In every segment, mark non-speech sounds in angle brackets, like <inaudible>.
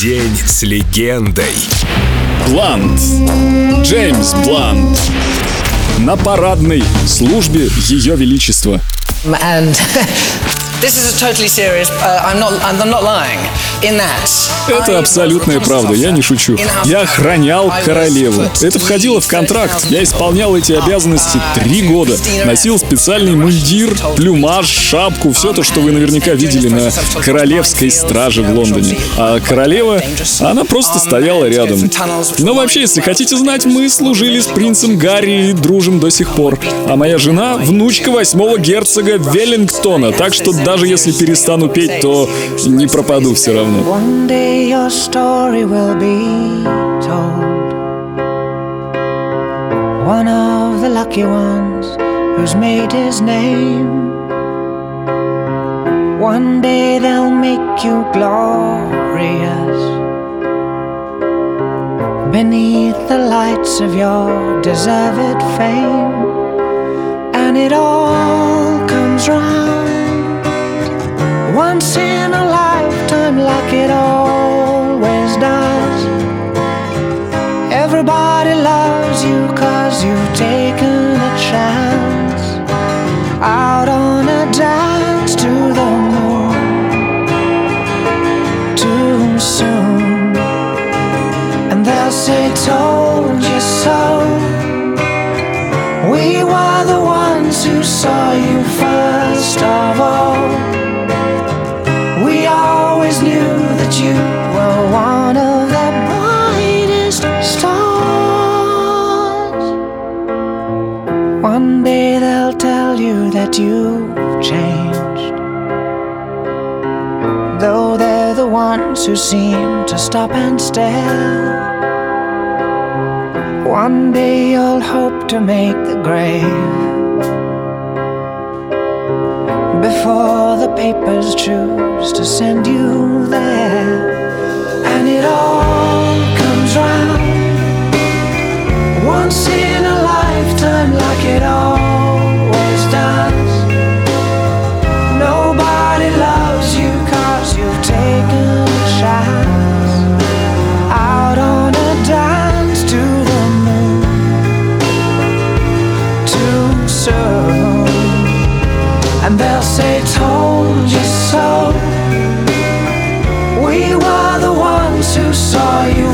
День с легендой. Блант. Джеймс Блант. На парадной службе Ее Величества. And <laughs> this is a totally serious. Uh, I'm not. I'm not lying. Это абсолютная правда, я не шучу. Я охранял королеву. Это входило в контракт. Я исполнял эти обязанности три года. Носил специальный мундир, плюмаж, шапку, все то, что вы наверняка видели на королевской страже в Лондоне. А королева, она просто стояла рядом. Но вообще, если хотите знать, мы служили с принцем Гарри и дружим до сих пор. А моя жена — внучка восьмого герцога Веллингтона, так что даже если перестану петь, то не пропаду все равно. One day your story will be told. One of the lucky ones who's made his name. One day they'll make you glorious beneath the lights of your deserved fame. And it all comes round once in cause you've taken a chance out on a dance to the moon too soon. And they'll say, Told you so. We were the ones who saw you first of all. One day they'll tell you that you've changed. Though they're the ones who seem to stop and stare. One day you'll hope to make the grave before the papers choose to send you there. And they'll say, Told you so. We were the ones who saw you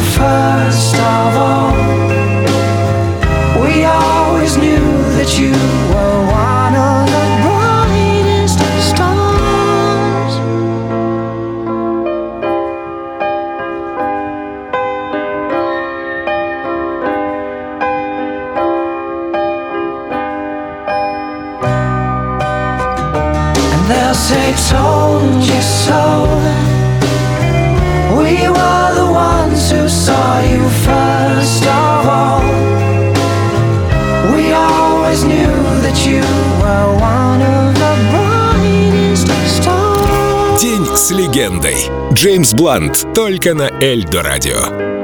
And they'll say, Told you so. We were the ones who saw you first of all. We always knew that you were one of the brightest stars. День с легендой. Джеймс Блант только на Эльдо радио.